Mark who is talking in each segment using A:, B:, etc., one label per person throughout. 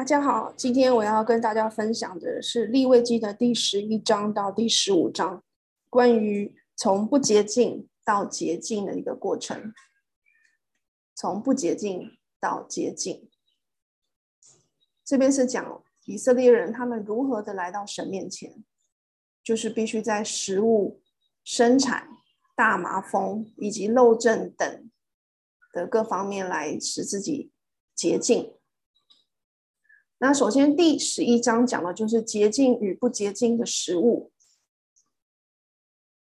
A: 大家好，今天我要跟大家分享的是《利未记》的第十一章到第十五章，关于从不洁净到洁净的一个过程。从不洁净到洁净，这边是讲以色列人他们如何的来到神面前，就是必须在食物、生产、大麻风以及漏症等的各方面来使自己洁净。那首先，第十一章讲的就是洁净与不洁净的食物，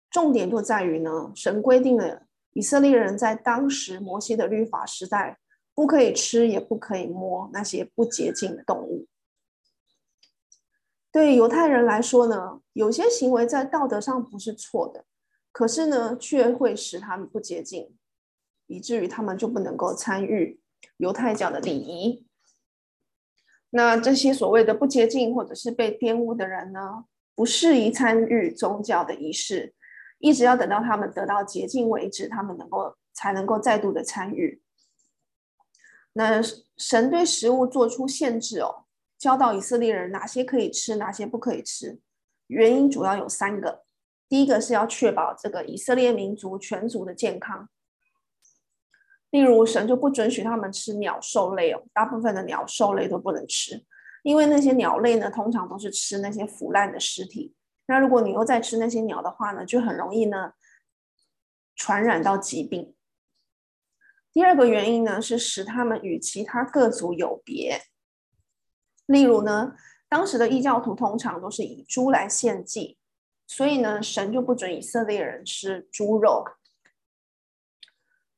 A: 重点就在于呢，神规定了以色列人在当时摩西的律法时代，不可以吃也不可以摸那些不洁净的动物。对犹太人来说呢，有些行为在道德上不是错的，可是呢，却会使他们不洁净，以至于他们就不能够参与犹太教的礼仪。那这些所谓的不洁净或者是被玷污的人呢，不适宜参与宗教的仪式，一直要等到他们得到洁净为止，他们能够才能够再度的参与。那神对食物做出限制哦，教导以色列人哪些可以吃，哪些不可以吃。原因主要有三个，第一个是要确保这个以色列民族全族的健康。例如，神就不准许他们吃鸟兽类哦，大部分的鸟兽类都不能吃，因为那些鸟类呢，通常都是吃那些腐烂的尸体。那如果你又在吃那些鸟的话呢，就很容易呢传染到疾病。第二个原因呢，是使他们与其他各族有别。例如呢，当时的异教徒通常都是以猪来献祭，所以呢，神就不准以色列人吃猪肉。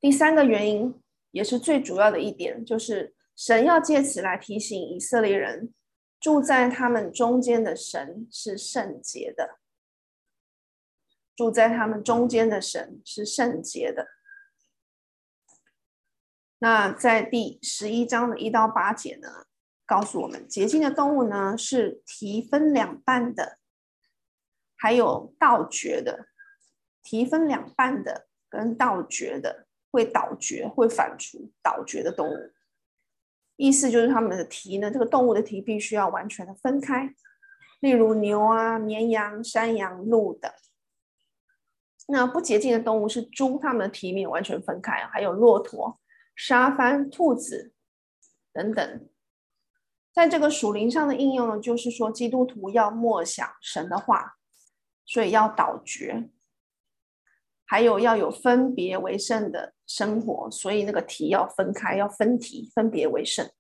A: 第三个原因，也是最主要的一点，就是神要借此来提醒以色列人，住在他们中间的神是圣洁的。住在他们中间的神是圣洁的。那在第十一章的一到八节呢，告诉我们洁净的动物呢是蹄分两半的，还有倒嚼的，蹄分两半的跟倒嚼的。会倒嚼、会反刍、倒嚼的动物，意思就是它们的蹄呢，这个动物的蹄必须要完全的分开。例如牛啊、绵羊、山羊、鹿等。那不洁净的动物是猪，它们的蹄没有完全分开，还有骆驼、沙番、兔子等等。在这个属灵上的应用呢，就是说基督徒要默想神的话，所以要倒嚼。还有要有分别为圣的生活，所以那个题要分开，要分题，分别为圣。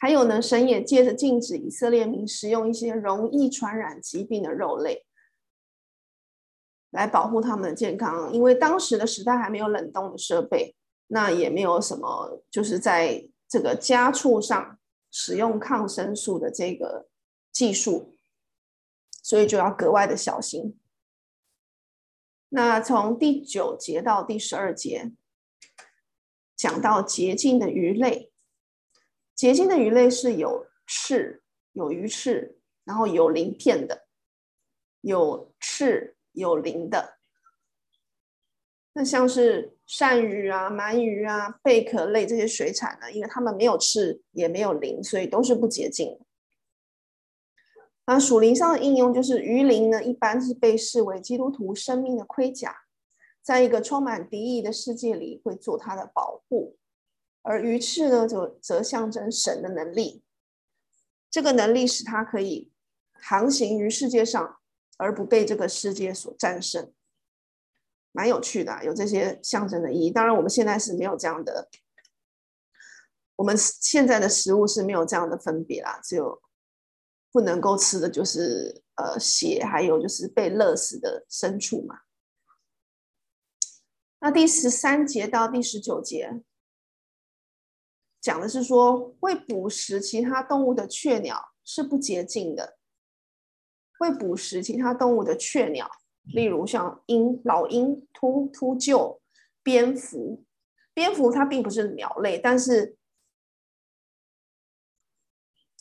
A: 还有呢，神也借着禁止以色列民食用一些容易传染疾病的肉类，来保护他们的健康。因为当时的时代还没有冷冻的设备，那也没有什么，就是在这个家畜上使用抗生素的这个技术，所以就要格外的小心。那从第九节到第十二节，讲到洁净的鱼类，洁净的鱼类是有翅、有鱼翅，然后有鳞片的，有翅有鳞的。那像是鳝鱼啊、鳗鱼啊、贝壳类这些水产呢，因为它们没有翅也没有鳞，所以都是不洁净的。那属灵上的应用就是鱼鳞呢，一般是被视为基督徒生命的盔甲，在一个充满敌意的世界里会做它的保护；而鱼翅呢，就则象征神的能力，这个能力使它可以航行于世界上，而不被这个世界所战胜。蛮有趣的，有这些象征的意义。当然，我们现在是没有这样的，我们现在的食物是没有这样的分别啦，只有。不能够吃的就是呃血，还有就是被勒死的牲畜嘛。那第十三节到第十九节讲的是说，会捕食其他动物的雀鸟是不洁净的。会捕食其他动物的雀鸟，例如像鹰、老鹰、秃秃鹫、蝙蝠。蝙蝠它并不是鸟类，但是。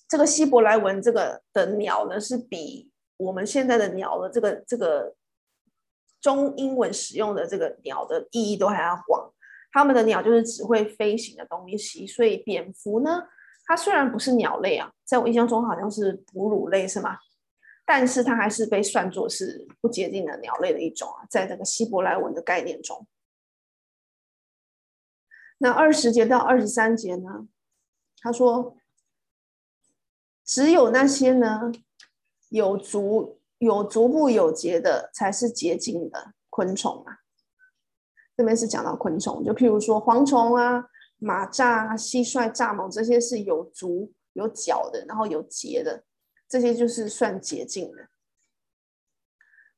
A: 这个希伯来文这个的鸟呢，是比我们现在的鸟的这个这个中英文使用的这个鸟的意义都还要广。他们的鸟就是只会飞行的东西，所以蝙蝠呢，它虽然不是鸟类啊，在我印象中好像是哺乳类，是吗？但是它还是被算作是不接近的鸟类的一种啊，在这个希伯来文的概念中。那二十节到二十三节呢？他说，只有那些呢有足有足部有节的，才是洁净的昆虫啊。这边是讲到昆虫，就譬如说蝗虫啊、蚂蚱啊、蟋蟀、蚱蜢这些是有足有脚的，然后有节的，这些就是算洁净的。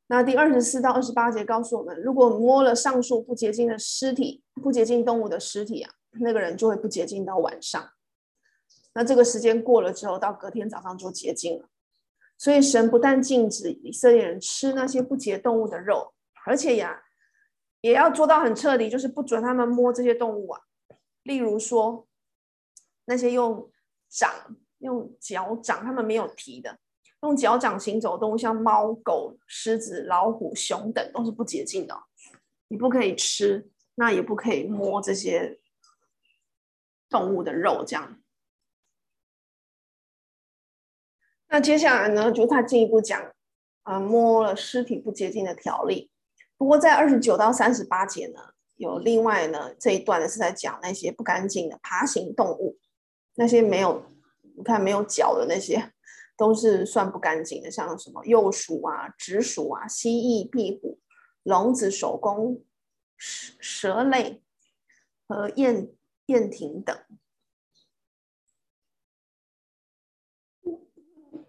A: 那第二十四到二十八节告诉我们，如果摸了上述不洁净的尸体、不洁净动物的尸体啊，那个人就会不洁净到晚上。那这个时间过了之后，到隔天早上就洁净了。所以神不但禁止以色列人吃那些不洁动物的肉，而且呀，也要做到很彻底，就是不准他们摸这些动物啊。例如说，那些用掌、用脚掌，他们没有蹄的。用脚掌行走的动物，像猫、狗、狮子、老虎、熊等，都是不洁净的。你不可以吃，那也不可以摸这些动物的肉。这样。那接下来呢，就他进一步讲，啊，摸了尸体不洁净的条例。不过在二十九到三十八节呢，有另外呢这一段呢是在讲那些不干净的爬行动物，那些没有你看没有脚的那些。都是算不干净的，像什么幼鼠啊、直鼠啊、蜥蜴、壁虎、笼子、守宫、蛇蛇类和燕燕蜓等。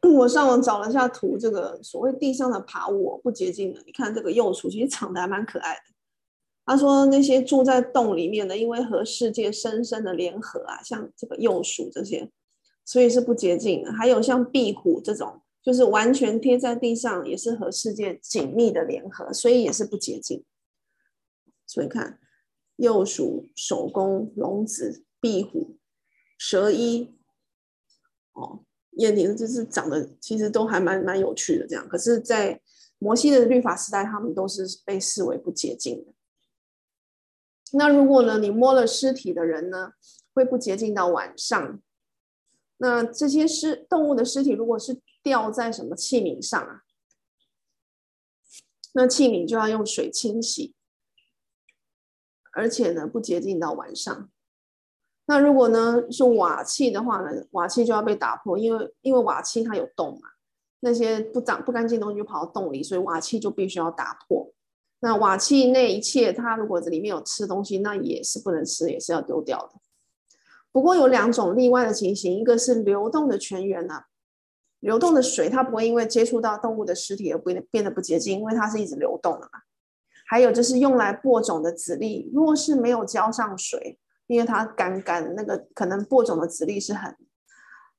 A: 我上网找了一下图，这个所谓地上的爬物不洁净的，你看这个幼鼠其实长得还蛮可爱的。他说那些住在洞里面的，因为和世界深深的联合啊，像这个幼鼠这些。所以是不洁净的，还有像壁虎这种，就是完全贴在地上，也是和世界紧密的联合，所以也是不洁净。所以看，幼鼠、守宫、聋子、壁虎、蛇衣，哦，燕蜓，就是长得其实都还蛮蛮有趣的这样。可是，在摩西的律法时代，他们都是被视为不洁净的。那如果呢，你摸了尸体的人呢，会不洁净到晚上。那这些尸动物的尸体，如果是掉在什么器皿上啊？那器皿就要用水清洗，而且呢不洁净到晚上。那如果呢是瓦器的话呢，瓦器就要被打破，因为因为瓦器它有洞嘛，那些不脏不干净的东西就跑到洞里，所以瓦器就必须要打破。那瓦器那一切，它如果这里面有吃东西，那也是不能吃，也是要丢掉的。不过有两种例外的情形，一个是流动的泉源呐、啊，流动的水它不会因为接触到动物的尸体而不变得不洁净，因为它是一直流动的嘛。还有就是用来播种的籽粒，若是没有浇上水，因为它干干，那个可能播种的籽粒是很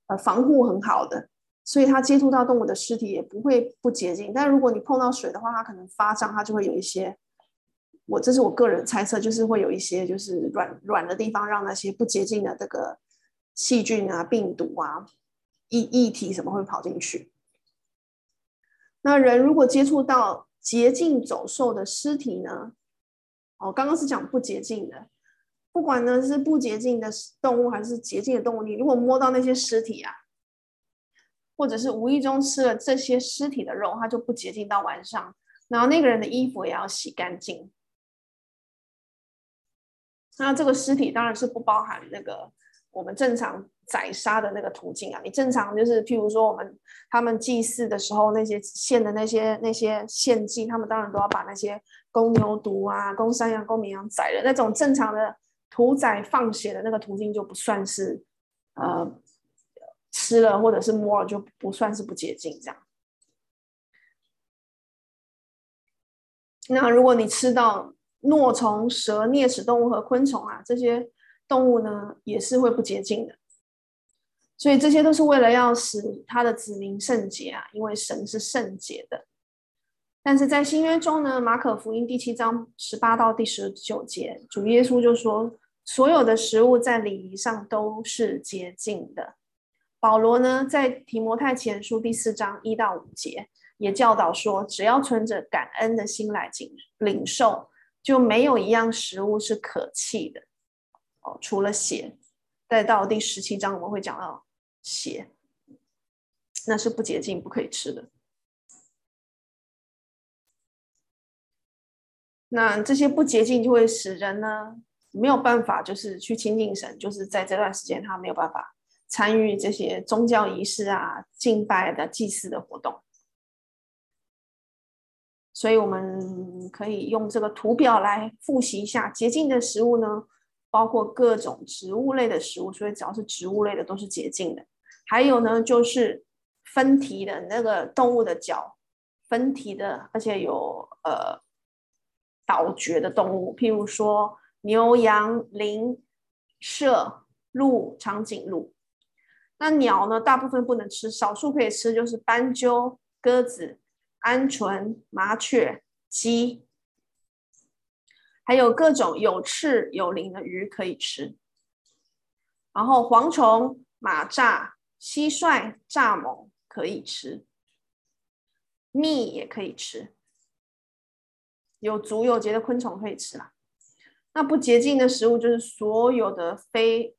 A: 呃防护很好的，所以它接触到动物的尸体也不会不洁净。但如果你碰到水的话，它可能发胀，它就会有一些。我这是我个人猜测，就是会有一些就是软软的地方，让那些不洁净的这个细菌啊、病毒啊、异异体什么会跑进去。那人如果接触到洁净走兽的尸体呢？哦，刚刚是讲不洁净的，不管呢是不洁净的动物还是洁净的动物，你如果摸到那些尸体啊，或者是无意中吃了这些尸体的肉，它就不洁净到晚上。然后那个人的衣服也要洗干净。那这个尸体当然是不包含那个我们正常宰杀的那个途径啊。你正常就是，譬如说我们他们祭祀的时候，那些献的那些那些献祭，他们当然都要把那些公牛犊啊、公山羊、公绵羊宰了。那种正常的屠宰放血的那个途径就不算是呃吃了或者是摸了就不算是不洁净这样。那如果你吃到，诺虫、蛇、啮齿动物和昆虫啊，这些动物呢也是会不洁净的，所以这些都是为了要使他的子民圣洁啊，因为神是圣洁的。但是在新约中呢，马可福音第七章十八到第十九节，主耶稣就说，所有的食物在礼仪上都是洁净的。保罗呢，在提摩太前书第四章一到五节也教导说，只要存着感恩的心来领领受。就没有一样食物是可弃的哦，除了血，再到第十七章，我们会讲到血，那是不洁净、不可以吃的。那这些不洁净就会使人呢没有办法，就是去亲近神，就是在这段时间他没有办法参与这些宗教仪式啊、敬拜的祭祀的活动。所以我们可以用这个图表来复习一下洁净的食物呢，包括各种植物类的食物，所以只要是植物类的都是洁净的。还有呢，就是分蹄的那个动物的脚，分蹄的，而且有呃倒嚼的动物，譬如说牛、羊、羚、麝、鹿、长颈鹿。那鸟呢，大部分不能吃，少数可以吃，就是斑鸠、鸽子。鹌鹑、麻雀、鸡，还有各种有翅有鳞的鱼可以吃。然后蝗虫、蚂蚱、蟋蟀、蚱蜢可以吃，蜜也可以吃。有足有节的昆虫可以吃啦。那不洁净的食物就是所有的非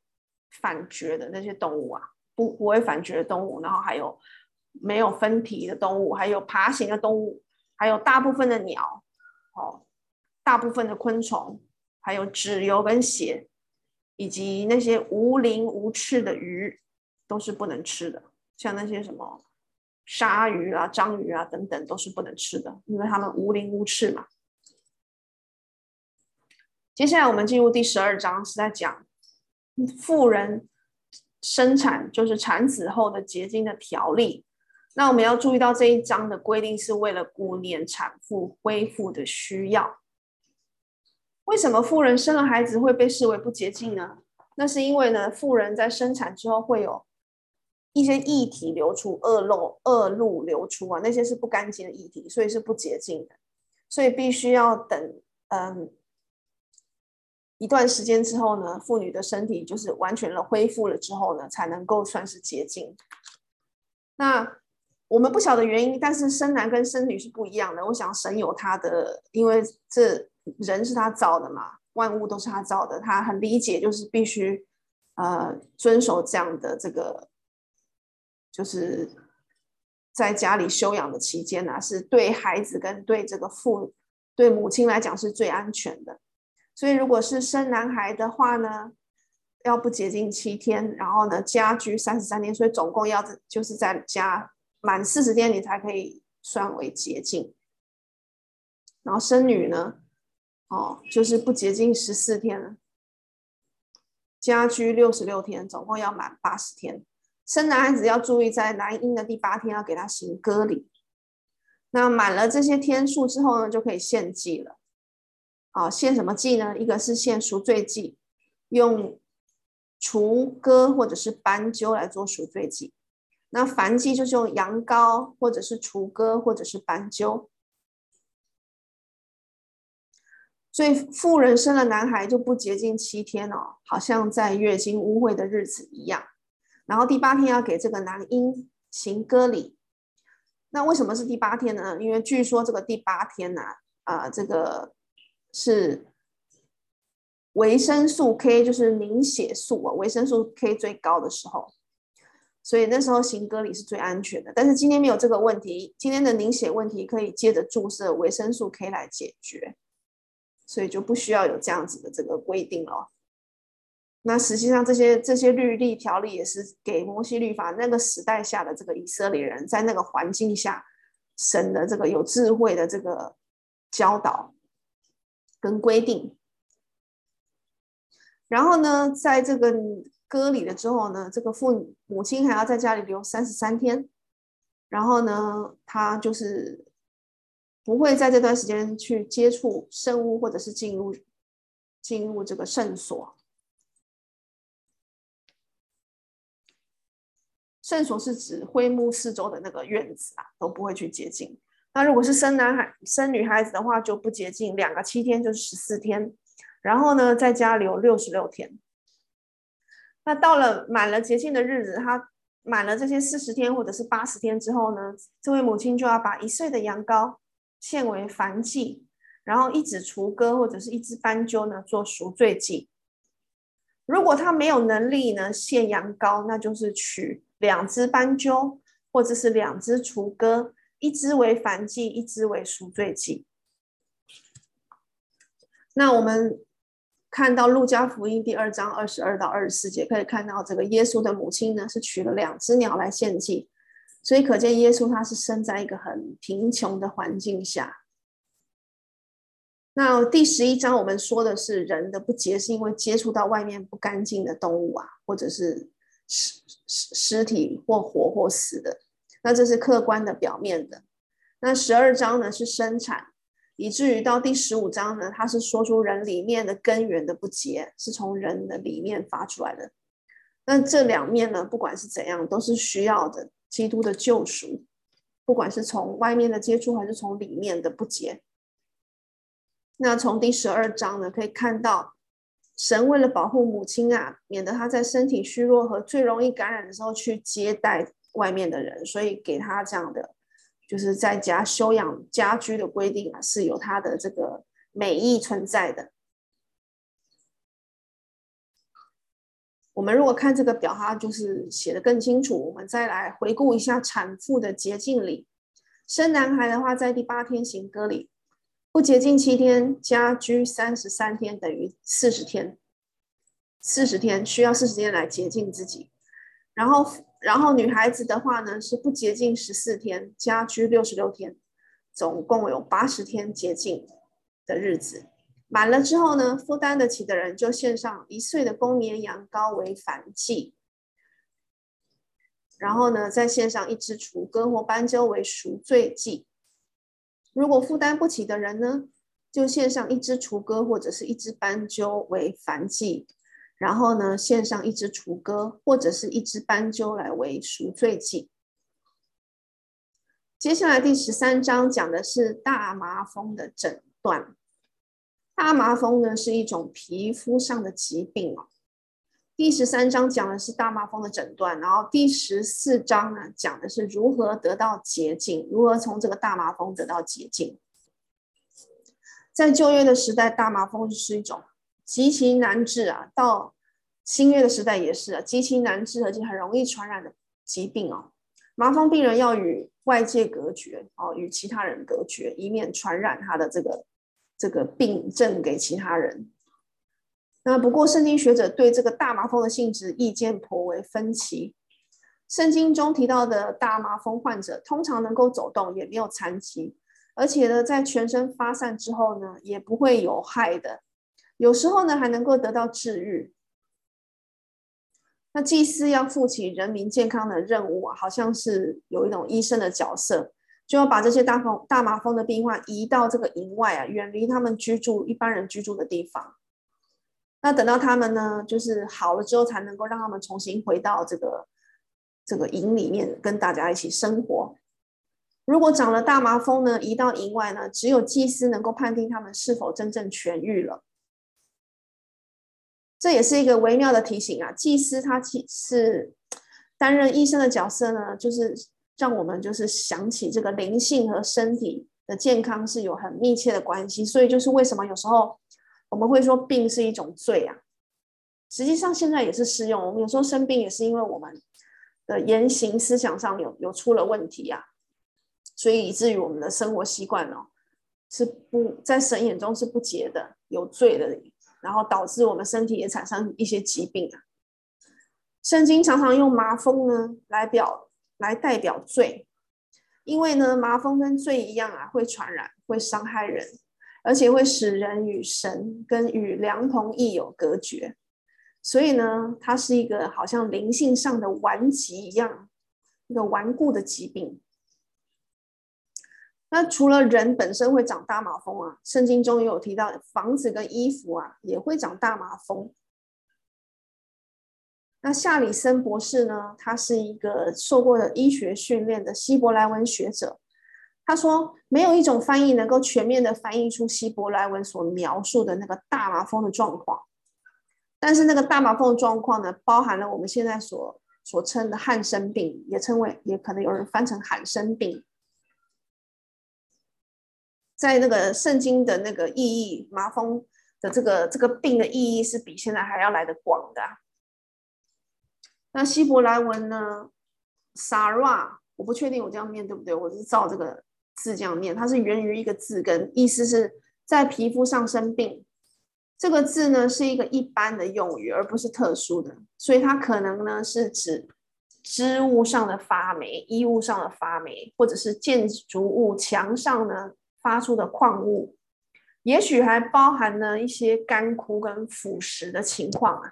A: 反觉的那些动物啊，不不会反觉的动物，然后还有。没有分体的动物，还有爬行的动物，还有大部分的鸟，哦，大部分的昆虫，还有脂油跟血，以及那些无鳞无翅的鱼，都是不能吃的。像那些什么鲨鱼啊、章鱼啊等等，都是不能吃的，因为它们无鳞无翅嘛。接下来我们进入第十二章，是在讲妇人生产，就是产子后的洁净的条例。那我们要注意到这一章的规定是为了顾念产妇恢复的需要。为什么妇人生了孩子会被视为不洁净呢？那是因为呢，妇人在生产之后会有一些液体流出，恶露、恶露流出啊，那些是不干净的液体，所以是不洁净的。所以必须要等嗯一段时间之后呢，妇女的身体就是完全的恢复了之后呢，才能够算是洁净。那我们不晓得原因，但是生男跟生女是不一样的。我想神有他的，因为这人是他造的嘛，万物都是他造的，他很理解，就是必须呃遵守这样的这个，就是在家里休养的期间呢、啊，是对孩子跟对这个父对母亲来讲是最安全的。所以如果是生男孩的话呢，要不洁净七天，然后呢家居三十三天，所以总共要就是在家。满四十天，你才可以算为洁净。然后生女呢，哦，就是不洁净十四天了。家居六十六天，总共要满八十天。生男孩子要注意，在男婴的第八天要给他行割礼。那满了这些天数之后呢，就可以献祭了。啊、献什么祭呢？一个是献赎罪祭，用雏鸽或者是斑鸠来做赎罪祭。那燔祭就是用羊羔，或者是雏鸽，或者是斑鸠。所以妇人生了男孩就不洁净七天哦，好像在月经污秽的日子一样。然后第八天要给这个男婴行割礼。那为什么是第八天呢？因为据说这个第八天呢、啊，这个是维生素 K，就是凝血素啊，维生素 K 最高的时候。所以那时候行割礼是最安全的，但是今天没有这个问题，今天的凝血问题可以借着注射维生素 K 来解决，所以就不需要有这样子的这个规定了。那实际上这些这些律例条例也是给摩西律法那个时代下的这个以色列人在那个环境下，神的这个有智慧的这个教导跟规定。然后呢，在这个。割礼了之后呢，这个父母亲还要在家里留三十三天，然后呢，他就是不会在这段时间去接触圣物，或者是进入进入这个圣所。圣所是指会幕四周的那个院子啊，都不会去接近。那如果是生男孩、生女孩子的话，就不洁净，两个七天就是十四天，然后呢，在家留六十六天。那到了满了洁净的日子，他满了这些四十天或者是八十天之后呢，这位母亲就要把一岁的羊羔献为燔祭，然后一只雏鸽或者是一只斑鸠呢做赎罪祭。如果他没有能力呢，献羊羔，那就是取两只斑鸠，或者是两只雏鸽，一只为燔祭，一只为赎罪祭。那我们看到路加福音第二章二十二到二十四节，可以看到这个耶稣的母亲呢，是取了两只鸟来献祭，所以可见耶稣他是生在一个很贫穷的环境下。那第十一章我们说的是人的不洁，是因为接触到外面不干净的动物啊，或者是尸尸尸体或活或死的。那这是客观的表面的。那十二章呢是生产，以至于到第十五章呢，它是说出人里面的根源的不洁，是从人的里面发出来的。那这两面呢，不管是怎样，都是需要的。基督的救赎，不管是从外面的接触，还是从里面的不洁。那从第十二章呢，可以看到，神为了保护母亲啊，免得她在身体虚弱和最容易感染的时候去接待外面的人，所以给他这样的，就是在家休养家居的规定啊，是有他的这个美意存在的。我们如果看这个表，它就是写的更清楚。我们再来回顾一下产妇的洁净礼，生男孩的话，在第八天行割礼。不洁净七天，家居三十三天，等于四十天。四十天需要四十天来洁净自己。然后，然后女孩子的话呢，是不洁净十四天，家居六十六天，总共有八十天洁净的日子。满了之后呢，负担得起的人就献上一岁的公绵羊羔为燔祭，然后呢，再献上一只雏鸽或斑鸠为赎罪祭。如果负担不起的人呢，就献上一只雏鸽或者是一只斑鸠为燔祭，然后呢，献上一只雏鸽或者是一只斑鸠来为赎罪祭。接下来第十三章讲的是大麻风的诊断。大麻风呢是一种皮肤上的疾病哦。第十三章讲的是大麻风的诊断，然后第十四章呢讲的是如何得到洁净，如何从这个大麻风得到洁净。在旧约的时代，大麻风是一种极其难治啊，到新约的时代也是啊，极其难治而且很容易传染的疾病哦。麻风病人要与外界隔绝哦，与其他人隔绝，以免传染他的这个这个病症给其他人。那不过，圣经学者对这个大麻风的性质意见颇为分歧。圣经中提到的大麻风患者通常能够走动，也没有残疾，而且呢，在全身发散之后呢，也不会有害的。有时候呢，还能够得到治愈。那祭司要负起人民健康的任务啊，好像是有一种医生的角色，就要把这些大风大麻风的病患移到这个营外啊，远离他们居住一般人居住的地方。那等到他们呢，就是好了之后，才能够让他们重新回到这个这个营里面，跟大家一起生活。如果长了大麻风呢，移到营外呢，只有祭司能够判定他们是否真正痊愈了。这也是一个微妙的提醒啊！祭司他其实担任医生的角色呢，就是让我们就是想起这个灵性和身体的健康是有很密切的关系。所以就是为什么有时候。我们会说病是一种罪啊，实际上现在也是适用。我们有时候生病也是因为我们的言行思想上有有出了问题啊，所以以至于我们的生活习惯哦是不在神眼中是不洁的、有罪的，然后导致我们身体也产生一些疾病啊。圣经常常用麻风呢来表来代表罪，因为呢麻风跟罪一样啊，会传染，会伤害人。而且会使人与神跟与良朋益友隔绝，所以呢，它是一个好像灵性上的顽疾一样，一个顽固的疾病。那除了人本身会长大麻风啊，圣经中也有提到房子跟衣服啊也会长大麻风。那夏里森博士呢，他是一个受过的医学训练的希伯来文学者。他说：“没有一种翻译能够全面的翻译出希伯来文所描述的那个大麻风的状况。但是那个大麻风的状况呢，包含了我们现在所所称的汉生病，也称为，也可能有人翻成罕生病。在那个圣经的那个意义，麻风的这个这个病的意义是比现在还要来得广的。那希伯来文呢，Sara，我不确定我这样念对不对，我是照这个字这样念，它是源于一个字根，意思是在皮肤上生病。这个字呢是一个一般的用语，而不是特殊的，所以它可能呢是指织物上的发霉、衣物上的发霉，或者是建筑物墙上呢发出的矿物，也许还包含了一些干枯跟腐蚀的情况啊。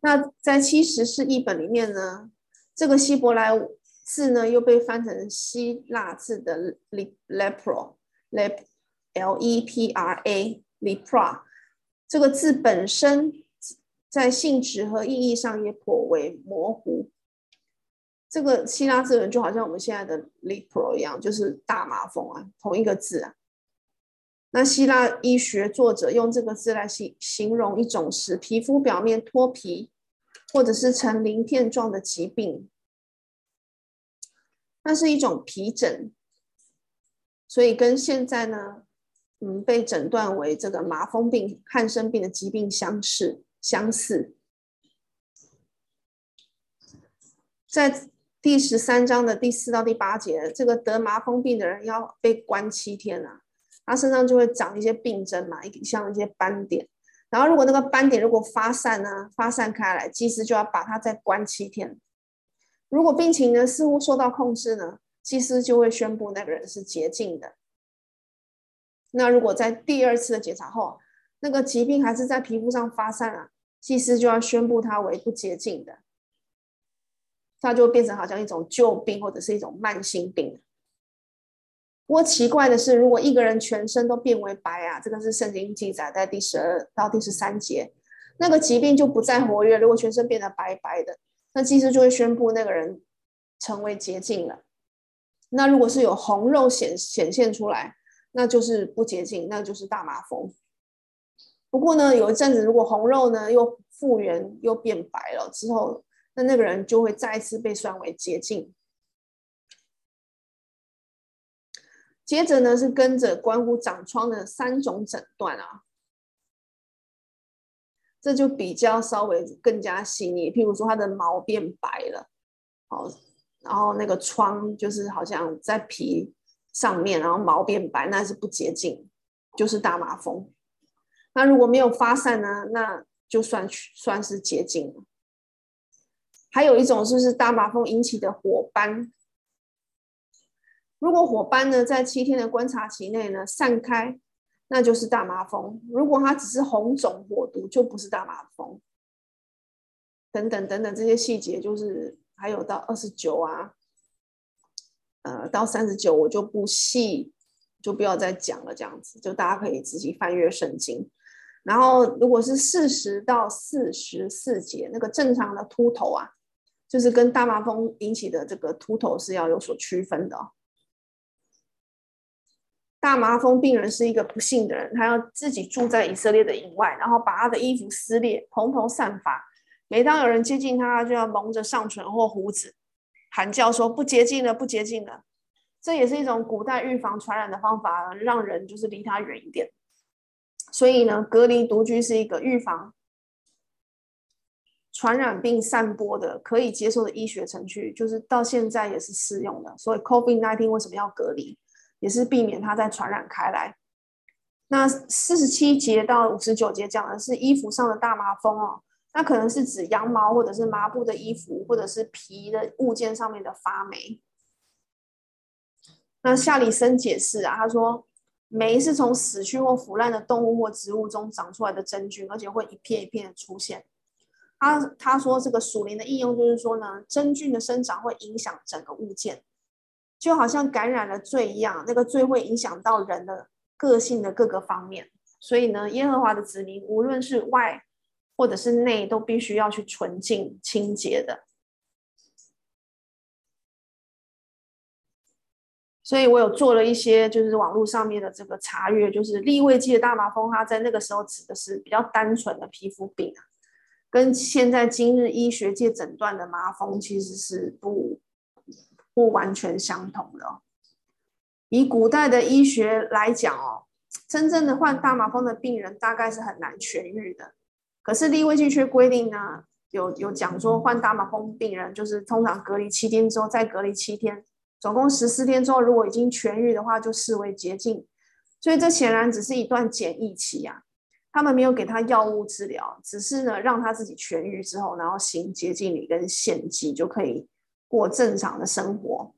A: 那在七十士译本里面呢，这个希伯来字呢又被翻成希腊字的 lepra，lep，l e p r a，lepra，这个字本身在性质和意义上也颇为模糊。这个希腊字人就好像我们现在的 lepra 一样，就是大麻风啊，同一个字啊。那希腊医学作者用这个字来形形容一种使皮肤表面脱皮。或者是呈鳞片状的疾病，那是一种皮疹，所以跟现在呢，嗯，被诊断为这个麻风病、汉生病的疾病相似相似。在第十三章的第四到第八节，这个得麻风病的人要被关七天啊，他身上就会长一些病症嘛，一像一些斑点。然后，如果那个斑点如果发散呢，发散开来，祭司就要把它再关七天。如果病情呢似乎受到控制呢，祭司就会宣布那个人是洁净的。那如果在第二次的检查后，那个疾病还是在皮肤上发散啊，祭司就要宣布他为不洁净的。它就变成好像一种旧病或者是一种慢性病。不过奇怪的是，如果一个人全身都变为白啊，这个是圣经记载在第十二到第十三节，那个疾病就不再活跃。如果全身变得白白的，那祭司就会宣布那个人成为洁净了。那如果是有红肉显显现出来，那就是不洁净，那就是大麻风。不过呢，有一阵子如果红肉呢又复原又变白了之后，那那个人就会再次被算为洁净。接着呢，是跟着关乎长疮的三种诊断啊，这就比较稍微更加细腻。譬如说，它的毛变白了，哦，然后那个疮就是好像在皮上面，然后毛变白，那是不洁净，就是大麻风。那如果没有发散呢，那就算算是洁净了。还有一种就是大麻风引起的火斑。如果火斑呢，在七天的观察期内呢散开，那就是大麻风；如果它只是红肿火毒，就不是大麻风。等等等等这些细节，就是还有到二十九啊，呃，到三十九我就不细，就不要再讲了。这样子，就大家可以自己翻阅圣经。然后，如果是四十到四十四节，那个正常的秃头啊，就是跟大麻风引起的这个秃头是要有所区分的。大麻风病人是一个不幸的人，他要自己住在以色列的营外，然后把他的衣服撕裂，蓬头散发。每当有人接近他，就要蒙着上唇或胡子，喊叫说：“不洁净了，不洁净了。”这也是一种古代预防传染的方法，让人就是离他远一点。所以呢，隔离独居是一个预防传染病散播的可以接受的医学程序，就是到现在也是适用的。所以 COVID-19 为什么要隔离？也是避免它再传染开来。那四十七节到五十九节讲的是衣服上的大麻风哦，那可能是指羊毛或者是麻布的衣服，或者是皮的物件上面的发霉。那夏里森解释啊，他说霉是从死去或腐烂的动物或植物中长出来的真菌，而且会一片一片的出现。他他说这个属灵的应用就是说呢，真菌的生长会影响整个物件。就好像感染了罪一样，那个罪会影响到人的个性的各个方面。所以呢，耶和华的子民无论是外或者是内，都必须要去纯净清洁的。所以我有做了一些，就是网络上面的这个查阅，就是利未记的大麻风，它在那个时候指的是比较单纯的皮肤病啊，跟现在今日医学界诊断的麻风其实是不。不完全相同的。以古代的医学来讲哦，真正的患大麻风的病人大概是很难痊愈的。可是利未记却规定呢，有有讲说患大麻风病人就是通常隔离七天之后再隔离七天，总共十四天之后，如果已经痊愈的话，就视为洁净。所以这显然只是一段检疫期啊，他们没有给他药物治疗，只是呢让他自己痊愈之后，然后行洁净礼跟献祭就可以过正常的生活。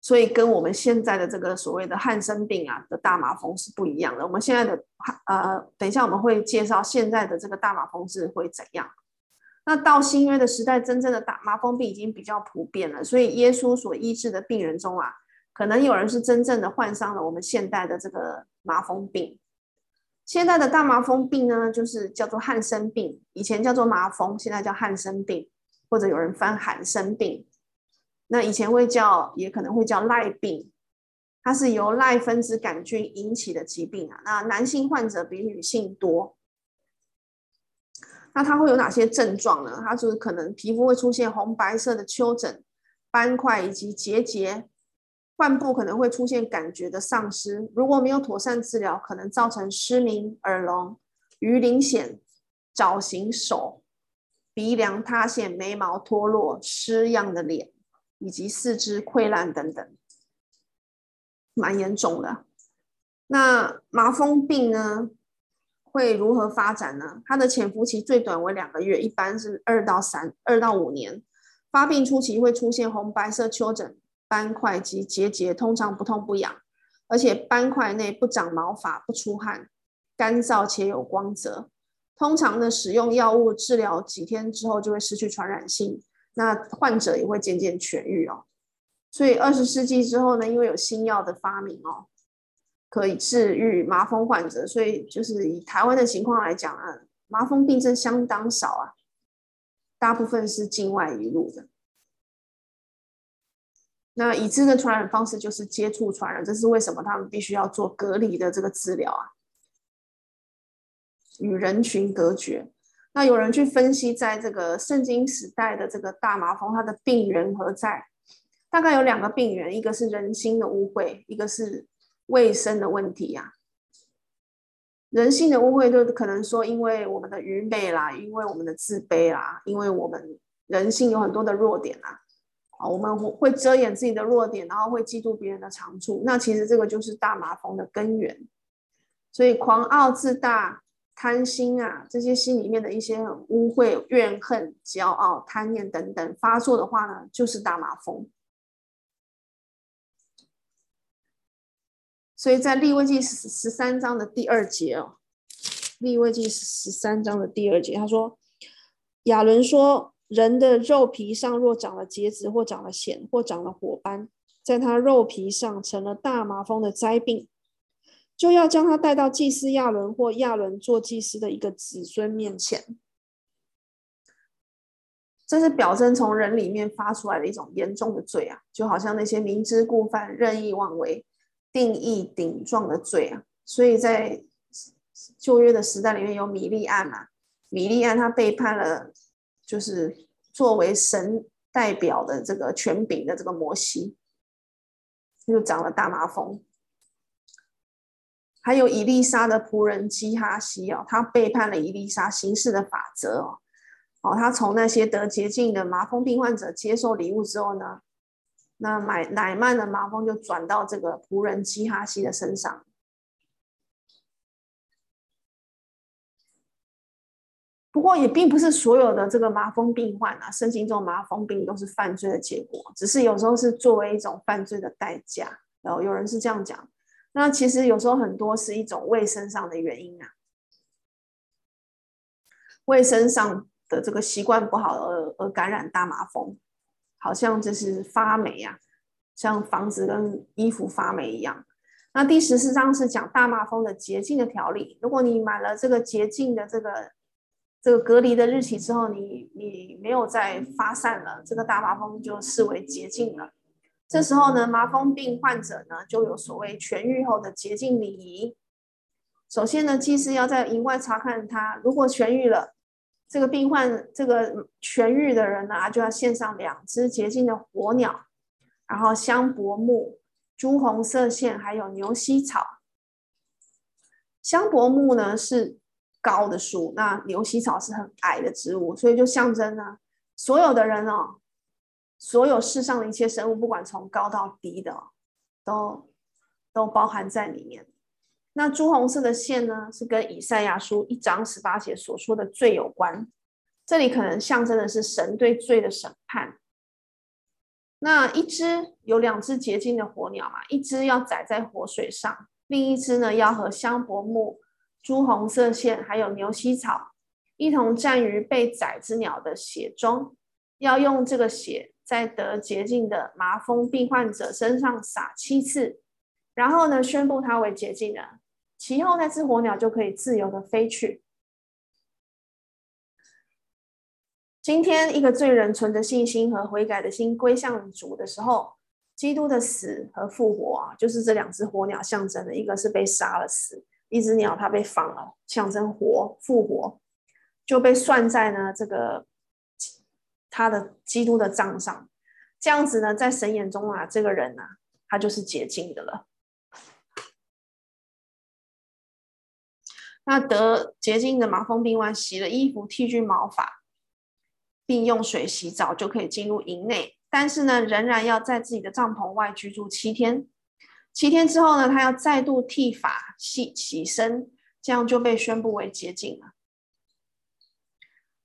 A: 所以跟我们现在的这个所谓的汉生病啊的大麻风是不一样的。我们现在的呃，等一下我们会介绍现在的这个大麻风是会怎样。那到新约的时代，真正的大麻风病已经比较普遍了。所以耶稣所医治的病人中啊，可能有人是真正的患上了我们现代的这个麻风病。现在的大麻风病呢，就是叫做汉生病，以前叫做麻风，现在叫汉生病，或者有人翻罕生病。那以前会叫，也可能会叫赖病，它是由赖分子杆菌引起的疾病啊。那男性患者比女性多。那它会有哪些症状呢？它就是可能皮肤会出现红白色的丘疹、斑块以及结节，患部可能会出现感觉的丧失。如果没有妥善治疗，可能造成失明、耳聋、鱼鳞癣、爪形手、鼻梁塌陷、眉毛脱落、尸样的脸。以及四肢溃烂等等，蛮严重的。那麻风病呢，会如何发展呢？它的潜伏期最短为两个月，一般是二到三、二到五年。发病初期会出现红白色丘疹、斑块及结节，通常不痛不痒，而且斑块内不长毛发、不出汗，干燥且有光泽。通常呢，使用药物治疗几天之后就会失去传染性。那患者也会渐渐痊愈哦，所以二十世纪之后呢，因为有新药的发明哦，可以治愈麻风患者，所以就是以台湾的情况来讲啊，麻风病症相当少啊，大部分是境外移入的。那已知的传染方式就是接触传染，这是为什么他们必须要做隔离的这个治疗啊，与人群隔绝。那有人去分析，在这个圣经时代的这个大麻风，它的病源何在？大概有两个病源，一个是人心的污秽，一个是卫生的问题呀、啊。人性的污秽就可能说，因为我们的愚昧啦，因为我们的自卑啦，因为我们人性有很多的弱点啦，啊，我们会遮掩自己的弱点，然后会嫉妒别人的长处。那其实这个就是大麻风的根源。所以狂傲自大。贪心啊，这些心里面的一些污秽、怨恨、骄傲、贪念等等发作的话呢，就是大麻风。所以在利未记十十三章的第二节哦，利未记十三章的第二节，他说：亚伦说，人的肉皮上若长了结子，或长了癬，或长了火斑，在他肉皮上成了大麻风的灾病。就要将他带到祭司亚伦或亚伦做祭司的一个子孙面前，这是表征从人里面发出来的一种严重的罪啊，就好像那些明知故犯、任意妄为、定义顶撞的罪啊。所以在旧约的时代里面有米利暗嘛，米利暗他背叛了，就是作为神代表的这个权柄的这个摩西，又长了大麻风。还有伊丽莎的仆人基哈西哦，他背叛了伊丽莎行事的法则哦，哦，他从那些得洁净的麻风病患者接受礼物之后呢，那买乃曼的麻风就转到这个仆人基哈西的身上。不过也并不是所有的这个麻风病患啊，圣经中麻风病都是犯罪的结果，只是有时候是作为一种犯罪的代价。然后有人是这样讲。那其实有时候很多是一种卫生上的原因啊，卫生上的这个习惯不好而而感染大麻风，好像就是发霉啊，像房子跟衣服发霉一样。那第十四章是讲大麻风的洁净的条例，如果你买了这个洁净的这个这个隔离的日期之后，你你没有再发散了，这个大麻风就视为洁净了。这时候呢，麻风病患者呢就有所谓痊愈后的洁净礼仪。首先呢，祭司要在营外查看他，如果痊愈了，这个病患这个痊愈的人呢，就要献上两只洁净的火鸟，然后香柏木朱红色线，还有牛膝草。香柏木呢是高的树，那牛膝草是很矮的植物，所以就象征呢，所有的人哦，所有世上的一切生物，不管从高到低的，都都包含在里面。那朱红色的线呢，是跟以赛亚书一章十八节所说的罪有关，这里可能象征的是神对罪的审判。那一只有两只洁净的火鸟嘛，一只要载在活水上，另一只呢要和香柏木。朱红色线，还有牛膝草，一同蘸于被宰之鸟的血中，要用这个血在得洁净的麻风病患者身上撒七次，然后呢，宣布他为洁净人，其后那只火鸟就可以自由的飞去。今天一个罪人存着信心和悔改的心归向主的时候，基督的死和复活啊，就是这两只火鸟象征的，一个是被杀了死。一只鸟，它被放了，象征活复活，就被算在呢这个他的基督的账上。这样子呢，在神眼中啊，这个人啊，他就是洁净的了。那得洁净的麻风病患洗了衣服，剃去毛发，并用水洗澡，就可以进入营内。但是呢，仍然要在自己的帐篷外居住七天。七天之后呢，他要再度剃发、洗洗身，这样就被宣布为洁净了。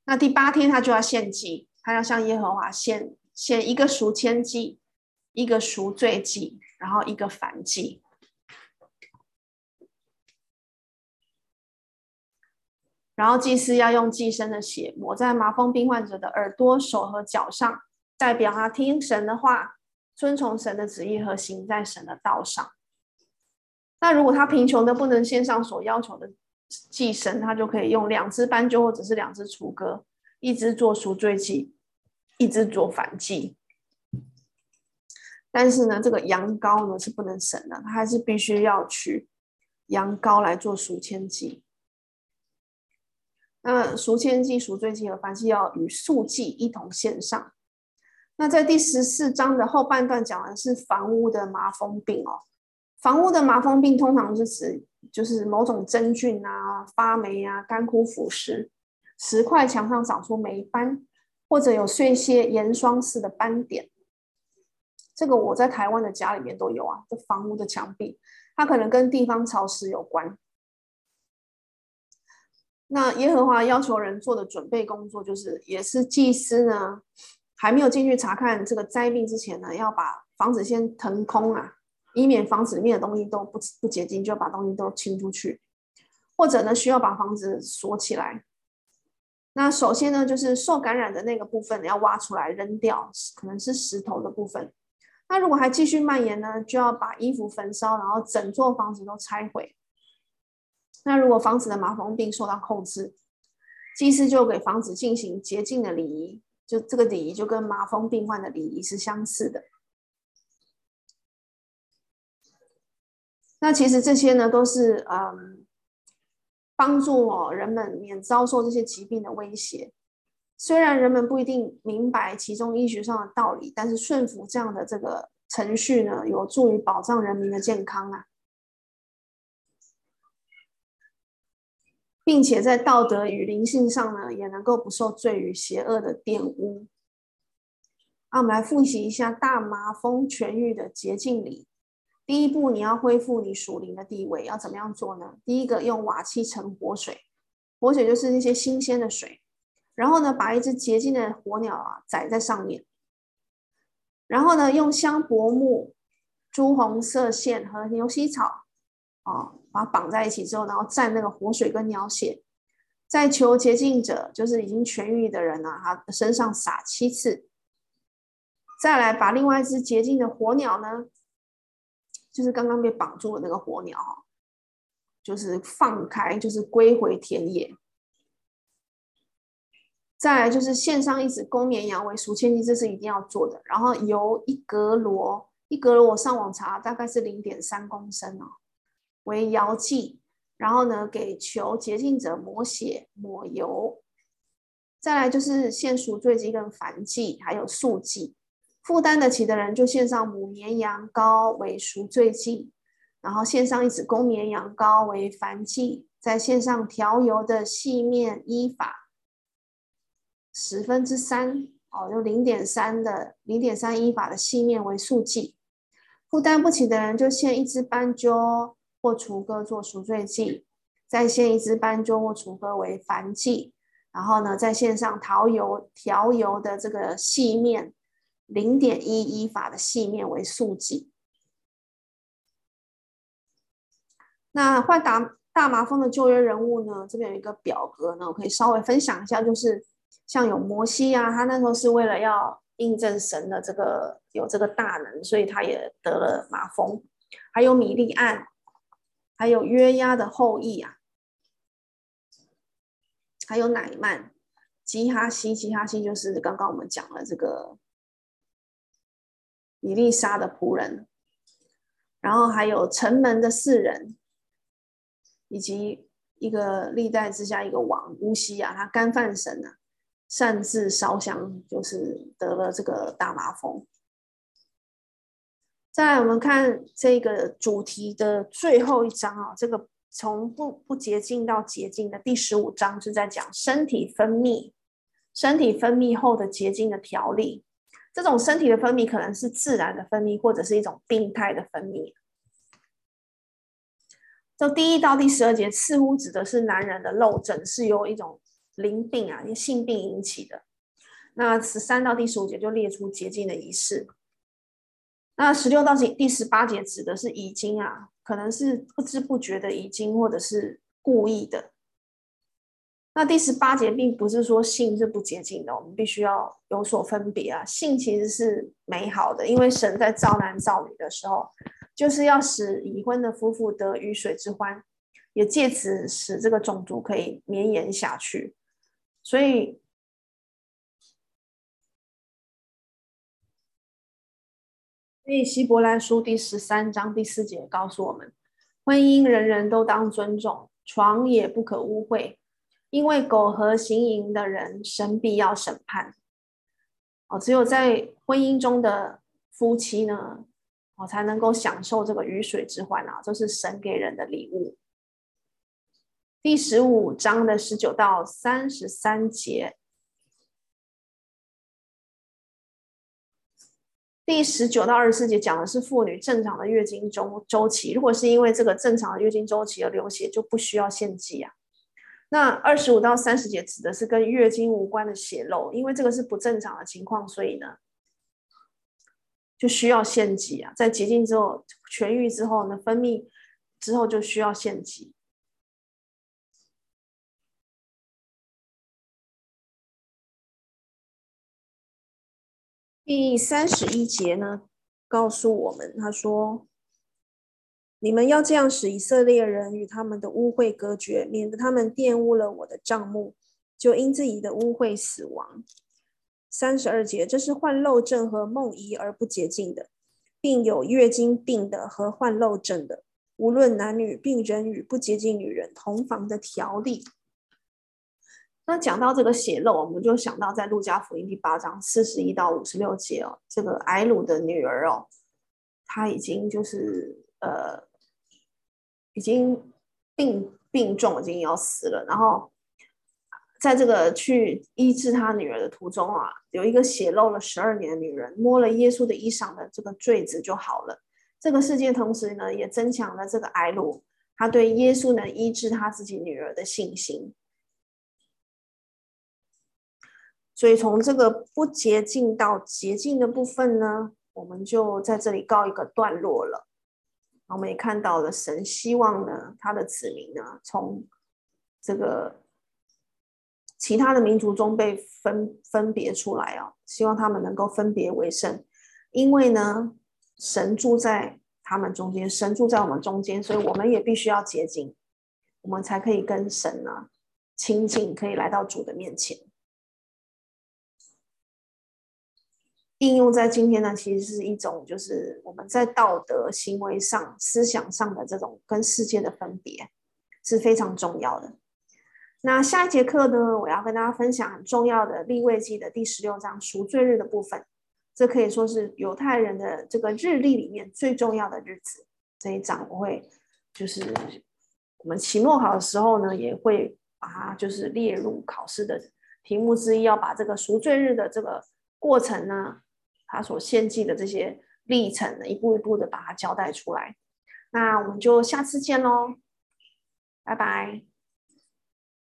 A: 那第八天他就要献祭，他要向耶和华献献一个赎愆祭，一个赎罪祭，然后一个燔祭。然后祭司要用祭牲的血抹在麻风病患者的耳朵、手和脚上，代表他听神的话。遵从神的旨意和行在神的道上。那如果他贫穷的不能献上所要求的祭牲，他就可以用两只斑鸠或者是两只雏鸽，一只做赎罪祭，一只做燔祭。但是呢，这个羊羔呢是不能省的，他还是必须要取羊羔来做赎愆祭。那赎愆祭、赎罪祭和燔祭要与素祭一同献上。那在第十四章的后半段讲的是房屋的麻风病哦，房屋的麻风病通常是指就是某种真菌啊发霉啊干枯腐蚀，石块墙上长出霉斑，或者有碎屑盐霜似的斑点。这个我在台湾的家里面都有啊，这房屋的墙壁，它可能跟地方潮湿有关。那耶和华要求人做的准备工作，就是也是祭司呢。还没有进去查看这个灾病之前呢，要把房子先腾空啊，以免房子里面的东西都不不洁净，就把东西都清出去，或者呢需要把房子锁起来。那首先呢，就是受感染的那个部分要挖出来扔掉，可能是石头的部分。那如果还继续蔓延呢，就要把衣服焚烧，然后整座房子都拆毁。那如果房子的麻风病受到控制，祭司就给房子进行洁净的礼仪。就这个礼仪就跟麻风病患的礼仪是相似的。那其实这些呢，都是嗯，帮助哦人们免遭受这些疾病的威胁。虽然人们不一定明白其中医学上的道理，但是顺服这样的这个程序呢，有助于保障人民的健康啊。并且在道德与灵性上呢，也能够不受罪与邪恶的玷污。啊，我们来复习一下大麻风痊愈的洁净礼。第一步，你要恢复你属灵的地位，要怎么样做呢？第一个，用瓦器盛活水，活水就是那些新鲜的水。然后呢，把一只洁净的火鸟啊载在上面。然后呢，用香柏木、朱红色线和牛膝草。啊，把它绑在一起之后，然后蘸那个活水跟鸟血，再求洁净者，就是已经痊愈的人呢、啊，他身上撒七次。再来把另外一只洁净的火鸟呢，就是刚刚被绑住的那个火鸟，就是放开，就是归回田野。再来就是献上一只公绵羊为赎愆祭，这是一定要做的。然后油一格罗，一格罗我上网查大概是零点三公升哦。为摇祭，然后呢，给求洁净者抹血抹油，再来就是献赎罪祭跟燔祭，还有素祭。负担得起的人就献上母绵羊羔为赎罪祭，然后献上一只公绵羊羔为燔祭，再献上调油的细面伊法十分之三哦，就零点三的零点三伊法的细面为素祭。负担不起的人就献一只斑鸠或雏鸽做赎罪祭，再献一只斑鸠或雏鸽为燔祭，然后呢，再献上陶油调油的这个细面。零点一伊法的细面为素祭。那患大大麻风的旧约人物呢？这边有一个表格呢，我可以稍微分享一下，就是像有摩西啊，他那时候是为了要印证神的这个有这个大能，所以他也得了麻风。还有米利暗，还有约押的后裔啊，还有乃曼、基哈西，基哈西就是刚刚我们讲了这个。伊丽莎的仆人，然后还有城门的四人，以及一个历代之下一个王乌西啊，他干犯神啊，擅自烧香，就是得了这个大麻风。再来，我们看这个主题的最后一章啊，这个从不不洁净到洁净的第十五章是在讲身体分泌，身体分泌后的洁净的条例。这种身体的分泌可能是自然的分泌，或者是一种病态的分泌。就第一到第十二节，似乎指的是男人的漏诊是由一种淋病啊，性病引起的。那十三到第十五节就列出洁净的仪式。那十六到第十八节指的是遗精啊，可能是不知不觉的遗精，或者是故意的。那第十八节并不是说性是不洁净的，我们必须要有所分别啊。性其实是美好的，因为神在造男造女的时候，就是要使已婚的夫妇得鱼水之欢，也借此使这个种族可以绵延下去。所以，以希伯来书第十三章第四节告诉我们：婚姻人人都当尊重，床也不可污秽。因为苟合行淫的人，神必要审判。哦，只有在婚姻中的夫妻呢，哦，才能够享受这个鱼水之欢啊，这是神给人的礼物。第十五章的十九到三十三节，第十九到二十四节讲的是妇女正常的月经周周期。如果是因为这个正常的月经周期而流血，就不需要献祭啊。那二十五到三十节指的是跟月经无关的血漏，因为这个是不正常的情况，所以呢，就需要献祭啊。在洁净之后、痊愈之后呢，分泌之后就需要献祭。第三十一节呢，告诉我们，他说。你们要这样使以色列人与他们的污秽隔绝，免得他们玷污了我的帐幕，就因自己的污秽死亡。三十二节，这是患漏症和梦遗而不洁净的，并有月经病的和患漏症的，无论男女，病人与不洁净女人同房的条例。那讲到这个血漏，我们就想到在路加福音第八章四十一到五十六节哦，这个埃鲁的女儿哦，她已经就是呃。已经病病重，已经要死了。然后，在这个去医治他女儿的途中啊，有一个血漏了十二年的女人摸了耶稣的衣裳的这个坠子就好了。这个事件同时呢，也增强了这个埃鲁他对耶稣能医治他自己女儿的信心。所以从这个不洁净到洁净的部分呢，我们就在这里告一个段落了。我们也看到了，神希望呢，他的子民呢，从这个其他的民族中被分分别出来啊，希望他们能够分别为圣，因为呢，神住在他们中间，神住在我们中间，所以我们也必须要洁净，我们才可以跟神呢亲近，可以来到主的面前。应用在今天呢，其实是一种就是我们在道德行为上、思想上的这种跟世界的分别是非常重要的。那下一节课呢，我要跟大家分享很重要的立位记的第十六章赎罪日的部分，这可以说是犹太人的这个日历里面最重要的日子。这一章我会，就是我们期末考的时候呢，也会把它就是列入考试的题目之一，要把这个赎罪日的这个过程呢。他所献祭的这些历程一步一步的把它交代出来。那我们就下次见喽拜拜。